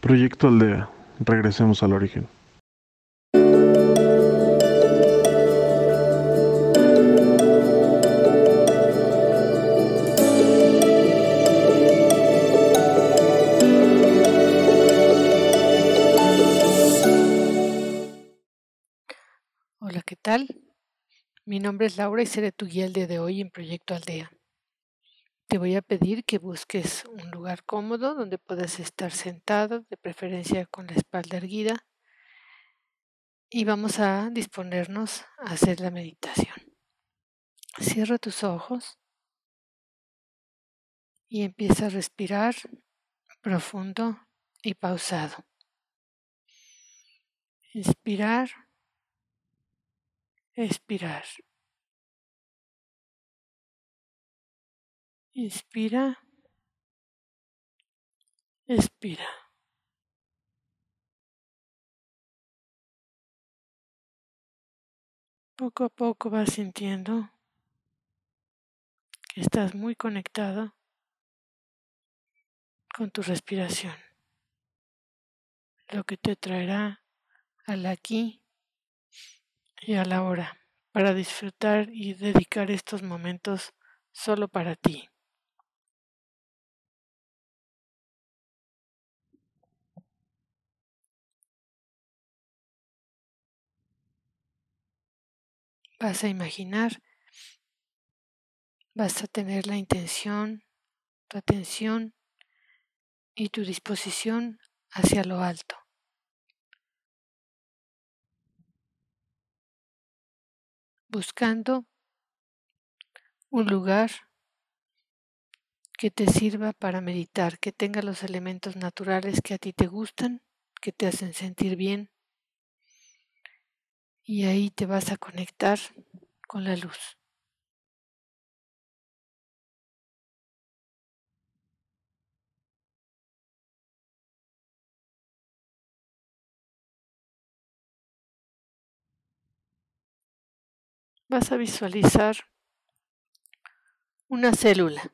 Proyecto Aldea. Regresemos al origen. Hola, ¿qué tal? Mi nombre es Laura y seré tu guía el día de hoy en Proyecto Aldea. Te voy a pedir que busques un lugar cómodo donde puedas estar sentado, de preferencia con la espalda erguida, y vamos a disponernos a hacer la meditación. Cierra tus ojos y empieza a respirar profundo y pausado. Inspirar, expirar. Inspira. Expira. Poco a poco vas sintiendo que estás muy conectado con tu respiración, lo que te traerá al aquí y a la hora para disfrutar y dedicar estos momentos solo para ti. Vas a imaginar, vas a tener la intención, tu atención y tu disposición hacia lo alto. Buscando un lugar que te sirva para meditar, que tenga los elementos naturales que a ti te gustan, que te hacen sentir bien y ahí te vas a conectar con la luz. Vas a visualizar una célula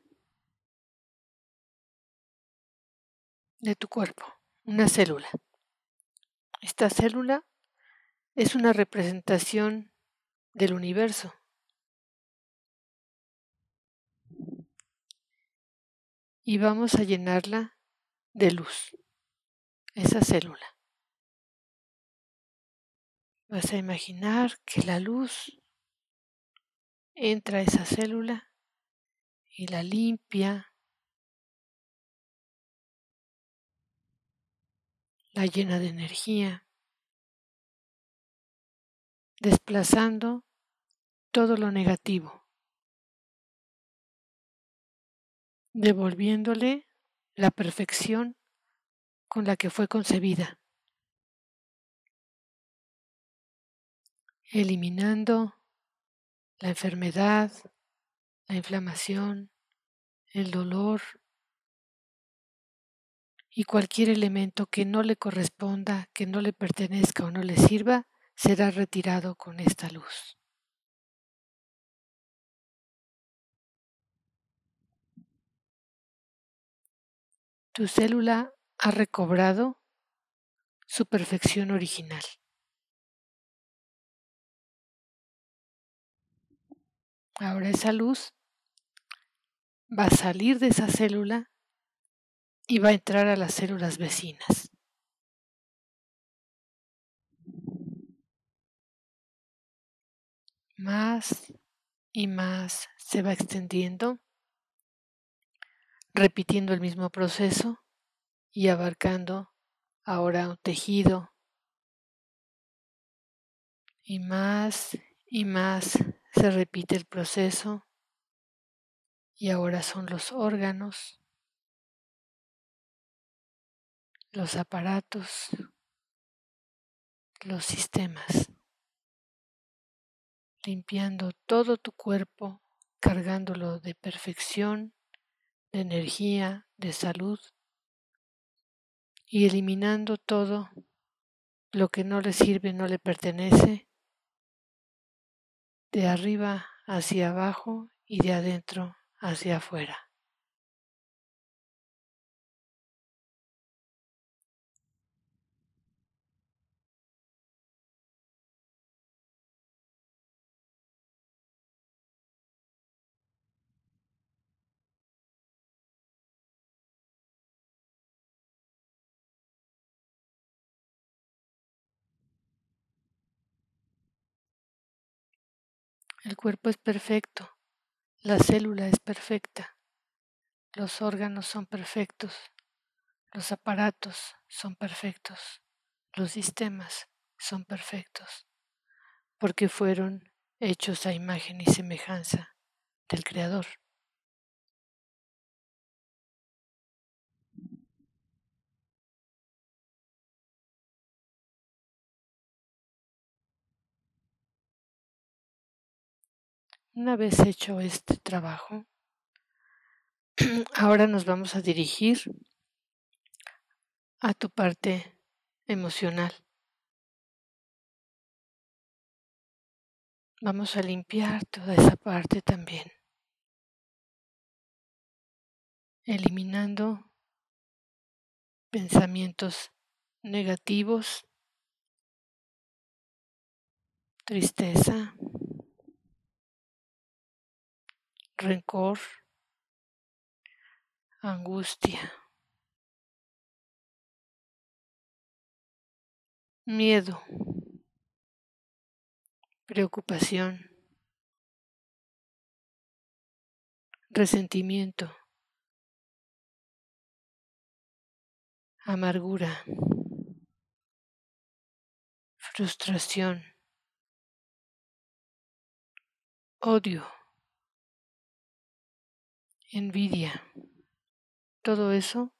de tu cuerpo, una célula. Esta célula es una representación del universo. Y vamos a llenarla de luz, esa célula. Vas a imaginar que la luz entra a esa célula y la limpia, la llena de energía. Desplazando todo lo negativo, devolviéndole la perfección con la que fue concebida, eliminando la enfermedad, la inflamación, el dolor y cualquier elemento que no le corresponda, que no le pertenezca o no le sirva, será retirado con esta luz. Tu célula ha recobrado su perfección original. Ahora esa luz va a salir de esa célula y va a entrar a las células vecinas. Más y más se va extendiendo, repitiendo el mismo proceso y abarcando ahora un tejido. Y más y más se repite el proceso y ahora son los órganos, los aparatos, los sistemas limpiando todo tu cuerpo, cargándolo de perfección, de energía, de salud y eliminando todo lo que no le sirve, no le pertenece, de arriba hacia abajo y de adentro hacia afuera. El cuerpo es perfecto, la célula es perfecta, los órganos son perfectos, los aparatos son perfectos, los sistemas son perfectos, porque fueron hechos a imagen y semejanza del Creador. Una vez hecho este trabajo, ahora nos vamos a dirigir a tu parte emocional. Vamos a limpiar toda esa parte también, eliminando pensamientos negativos, tristeza, rencor, angustia, miedo, preocupación, resentimiento, amargura, frustración, odio envidia, todo eso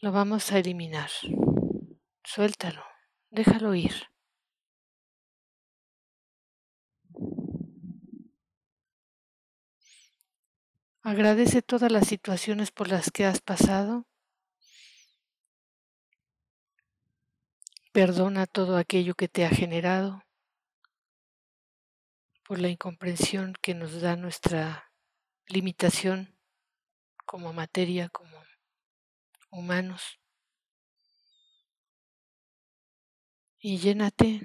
lo vamos a eliminar. Suéltalo, déjalo ir. Agradece todas las situaciones por las que has pasado. Perdona todo aquello que te ha generado por la incomprensión que nos da nuestra limitación como materia, como humanos. Y llénate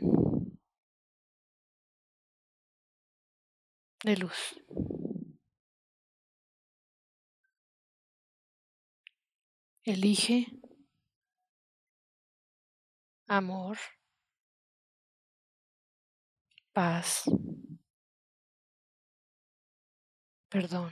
de luz. Elige amor, paz, perdón.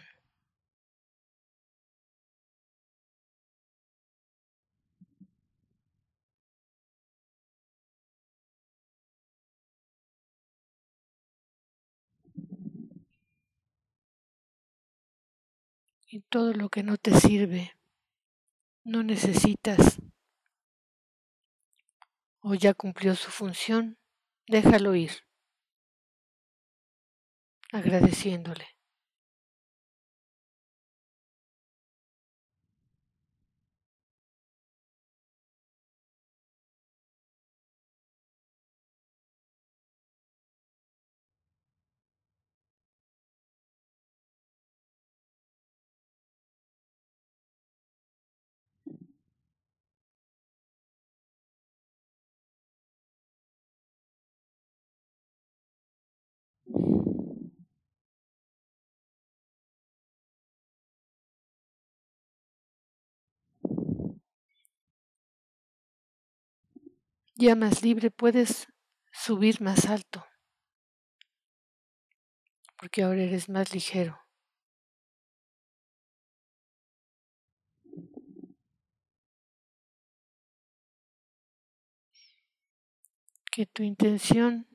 Y todo lo que no te sirve, no necesitas o ya cumplió su función, déjalo ir, agradeciéndole. Ya más libre puedes subir más alto, porque ahora eres más ligero. Que tu intención,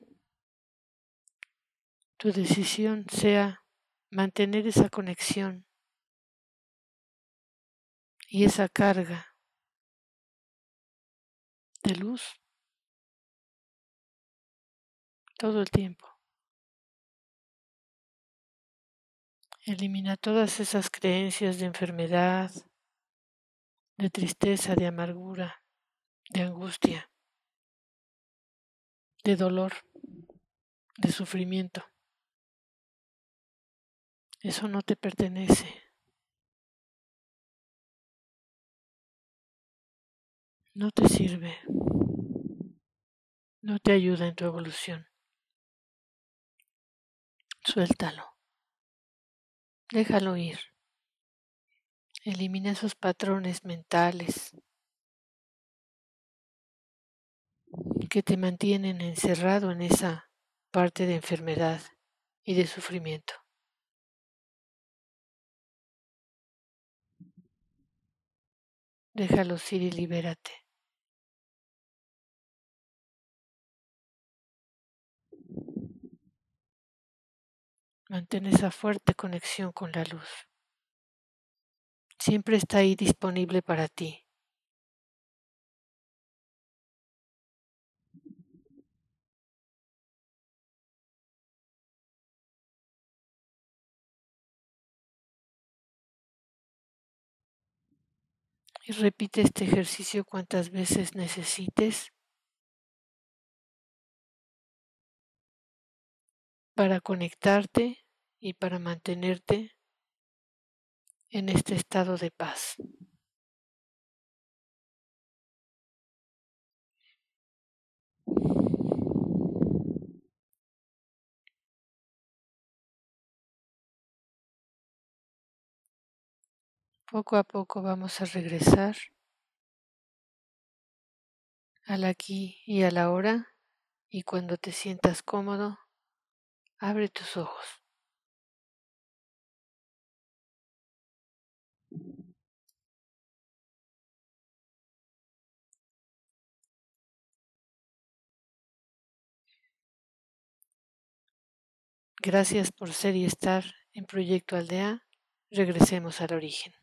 tu decisión sea mantener esa conexión y esa carga de luz todo el tiempo. Elimina todas esas creencias de enfermedad, de tristeza, de amargura, de angustia, de dolor, de sufrimiento. Eso no te pertenece. No te sirve. No te ayuda en tu evolución. Suéltalo. Déjalo ir. Elimina esos patrones mentales que te mantienen encerrado en esa parte de enfermedad y de sufrimiento. Déjalos ir y libérate. Mantén esa fuerte conexión con la luz. Siempre está ahí disponible para ti. Repite este ejercicio cuantas veces necesites para conectarte y para mantenerte en este estado de paz. Poco a poco vamos a regresar al aquí y a la hora y cuando te sientas cómodo, abre tus ojos. Gracias por ser y estar en Proyecto Aldea. Regresemos al origen.